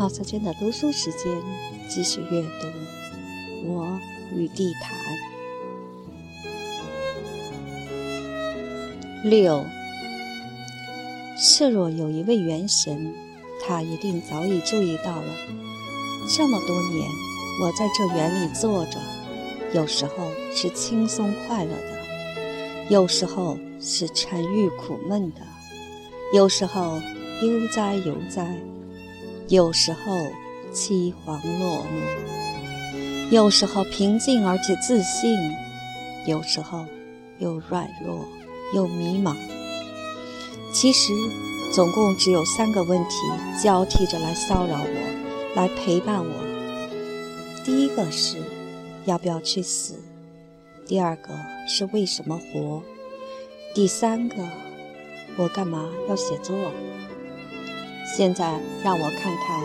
毛小娟的读书时间，继续阅读《我与地毯》六。设若有一位元神，他一定早已注意到了。这么多年，我在这园里坐着，有时候是轻松快乐的，有时候是沉郁苦闷的，有时候悠哉悠哉，有时候凄惶落寞，有时候平静而且自信，有时候又软弱又迷茫。其实，总共只有三个问题交替着来骚扰我，来陪伴我。第一个是要不要去死，第二个是为什么活，第三个我干嘛要写作？现在让我看看，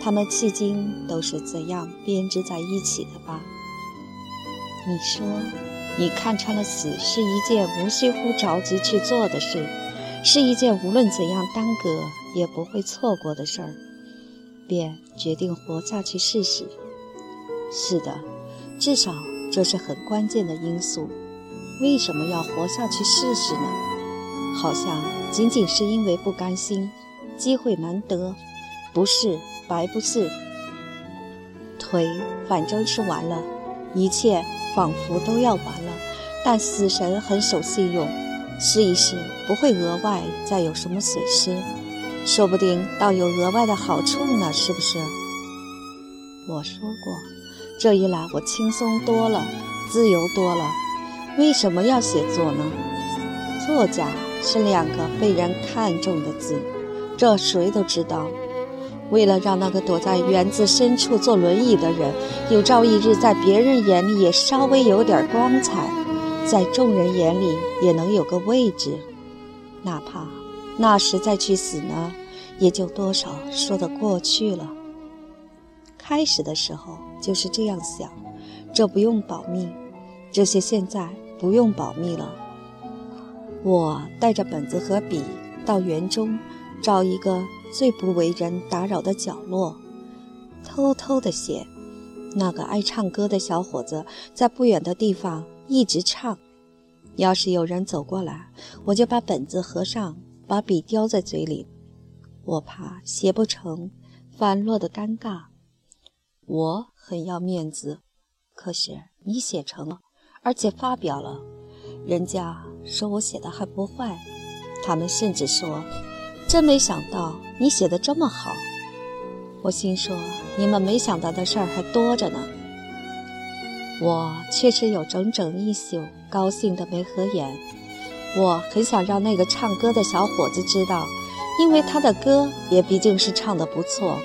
他们迄今都是怎样编织在一起的吧。你说，你看穿了死是一件无需乎着急去做的事。是一件无论怎样耽搁也不会错过的事儿，便决定活下去试试。是的，至少这是很关键的因素。为什么要活下去试试呢？好像仅仅是因为不甘心，机会难得，不是白不是。腿反正是完了，一切仿佛都要完了，但死神很守信用。试一试，不会额外再有什么损失，说不定倒有额外的好处呢，是不是？我说过，这一来我轻松多了，自由多了。为什么要写作呢？作家是两个被人看重的字，这谁都知道。为了让那个躲在园子深处坐轮椅的人，有朝一日在别人眼里也稍微有点光彩。在众人眼里也能有个位置，哪怕那时再去死呢，也就多少说得过去了。开始的时候就是这样想，这不用保密，这些现在不用保密了。我带着本子和笔到园中，找一个最不为人打扰的角落，偷偷地写。那个爱唱歌的小伙子在不远的地方。一直唱，要是有人走过来，我就把本子合上，把笔叼在嘴里。我怕写不成，反落的尴尬。我很要面子，可是你写成了，而且发表了，人家说我写的还不坏，他们甚至说，真没想到你写的这么好。我心说，你们没想到的事儿还多着呢。我确实有整整一宿高兴的没合眼。我很想让那个唱歌的小伙子知道，因为他的歌也毕竟是唱的不错。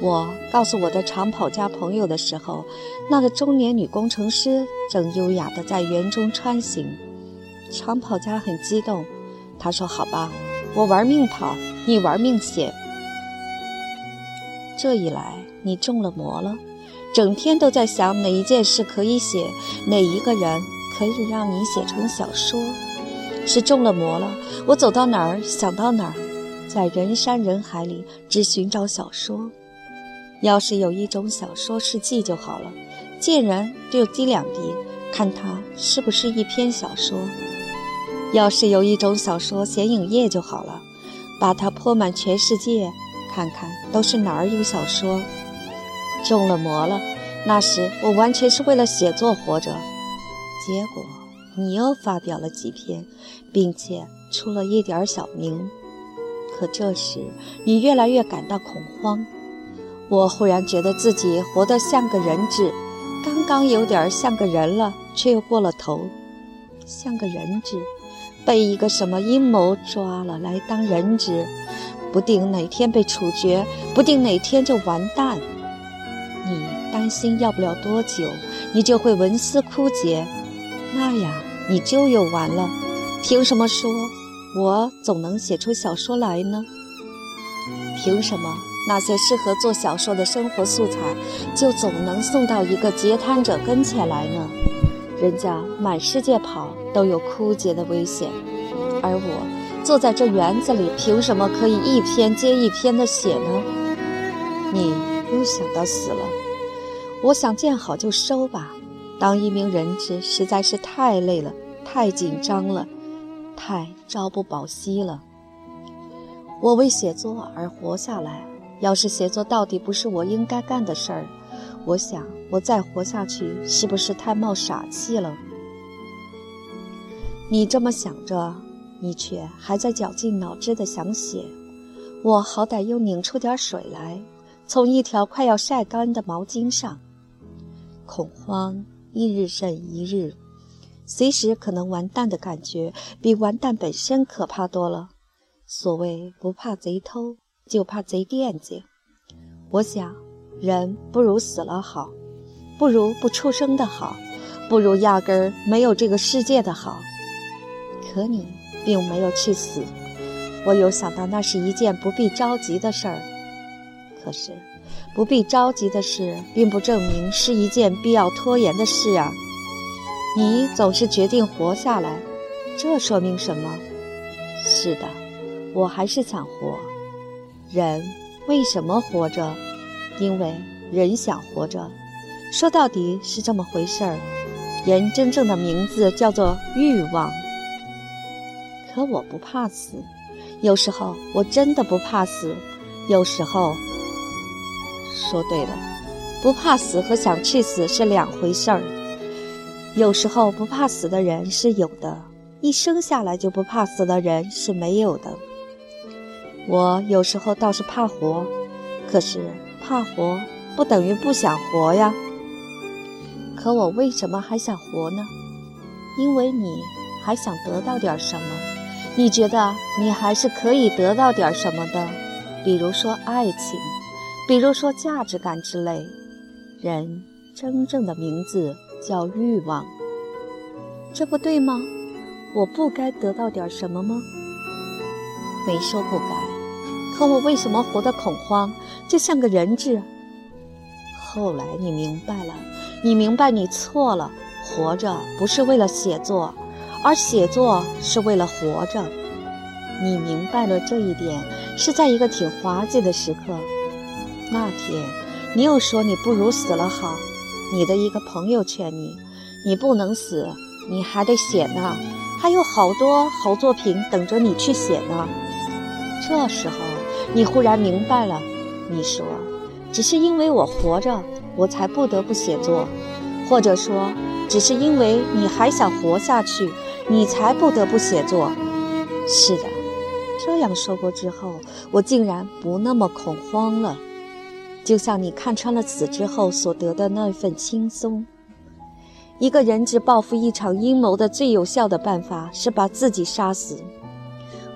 我告诉我的长跑家朋友的时候，那个中年女工程师正优雅地在园中穿行。长跑家很激动，他说：“好吧，我玩命跑，你玩命写。这一来，你中了魔了。”整天都在想哪一件事可以写，哪一个人可以让你写成小说，是中了魔了。我走到哪儿想到哪儿，在人山人海里只寻找小说。要是有一种小说是记就好了，见人就滴两滴，看它是不是一篇小说。要是有一种小说显影液就好了，把它泼满全世界，看看都是哪儿有小说。中了魔了，那时我完全是为了写作活着。结果你又发表了几篇，并且出了一点小名。可这时你越来越感到恐慌。我忽然觉得自己活得像个人质，刚刚有点像个人了，却又过了头。像个人质，被一个什么阴谋抓了来当人质，不定哪天被处决，不定哪天就完蛋。你担心要不了多久，你就会文思枯竭，那样你就又完了。凭什么说我总能写出小说来呢？凭什么那些适合做小说的生活素材，就总能送到一个截瘫者跟前来呢？人家满世界跑都有枯竭的危险，而我坐在这园子里，凭什么可以一篇接一篇的写呢？你又想到死了。我想见好就收吧。当一名人质实在是太累了，太紧张了，太朝不保夕了。我为写作而活下来。要是写作到底不是我应该干的事儿，我想我再活下去是不是太冒傻气了？你这么想着，你却还在绞尽脑汁的想写。我好歹又拧出点水来，从一条快要晒干的毛巾上。恐慌一日甚一日，随时可能完蛋的感觉，比完蛋本身可怕多了。所谓不怕贼偷。就怕贼惦记。我想，人不如死了好，不如不出生的好，不如压根儿没有这个世界的好。可你并没有去死，我有想到那是一件不必着急的事儿。可是，不必着急的事，并不证明是一件必要拖延的事啊。你总是决定活下来，这说明什么？是的，我还是想活。人为什么活着？因为人想活着。说到底是这么回事儿。人真正的名字叫做欲望。可我不怕死，有时候我真的不怕死。有时候，说对了，不怕死和想去死是两回事儿。有时候不怕死的人是有的，一生下来就不怕死的人是没有的。我有时候倒是怕活，可是怕活不等于不想活呀。可我为什么还想活呢？因为你还想得到点什么，你觉得你还是可以得到点什么的，比如说爱情，比如说价值感之类。人真正的名字叫欲望，这不对吗？我不该得到点什么吗？没说不该。可我为什么活得恐慌，就像个人质？后来你明白了，你明白你错了。活着不是为了写作，而写作是为了活着。你明白了这一点，是在一个挺滑稽的时刻。那天，你又说你不如死了好。你的一个朋友劝你，你不能死，你还得写呢，还有好多好作品等着你去写呢。这时候。你忽然明白了，你说，只是因为我活着，我才不得不写作，或者说，只是因为你还想活下去，你才不得不写作。是的，这样说过之后，我竟然不那么恐慌了，就像你看穿了死之后所得的那份轻松。一个人质报复一场阴谋的最有效的办法是把自己杀死。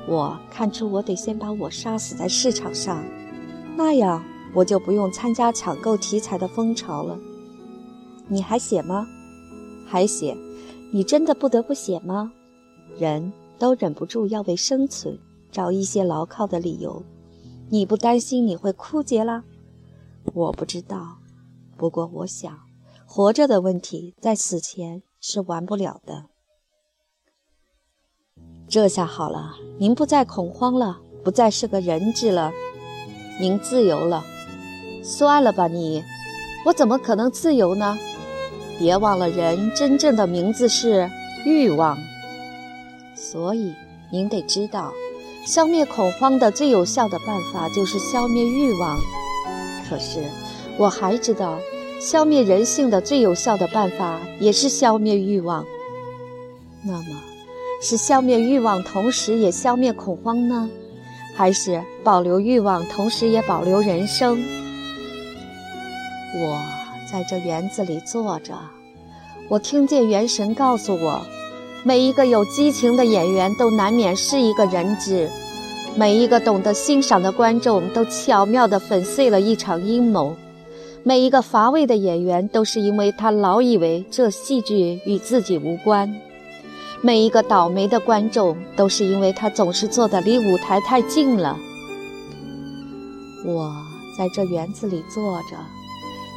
我看出，我得先把我杀死在市场上，那样我就不用参加抢购题材的风潮了。你还写吗？还写？你真的不得不写吗？人都忍不住要为生存找一些牢靠的理由。你不担心你会枯竭啦？我不知道，不过我想，活着的问题在死前是完不了的。这下好了，您不再恐慌了，不再是个人质了，您自由了。算了吧，你，我怎么可能自由呢？别忘了，人真正的名字是欲望。所以您得知道，消灭恐慌的最有效的办法就是消灭欲望。可是我还知道，消灭人性的最有效的办法也是消灭欲望。那么。是消灭欲望，同时也消灭恐慌呢，还是保留欲望，同时也保留人生？我在这园子里坐着，我听见元神告诉我，每一个有激情的演员都难免是一个人质，每一个懂得欣赏的观众都巧妙地粉碎了一场阴谋，每一个乏味的演员都是因为他老以为这戏剧与自己无关。每一个倒霉的观众，都是因为他总是坐的离舞台太近了。我在这园子里坐着，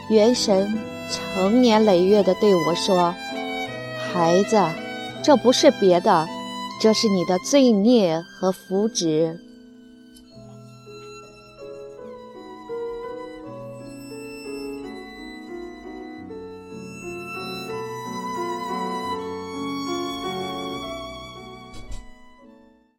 元神成年累月的对我说：“孩子，这不是别的，这是你的罪孽和福祉。”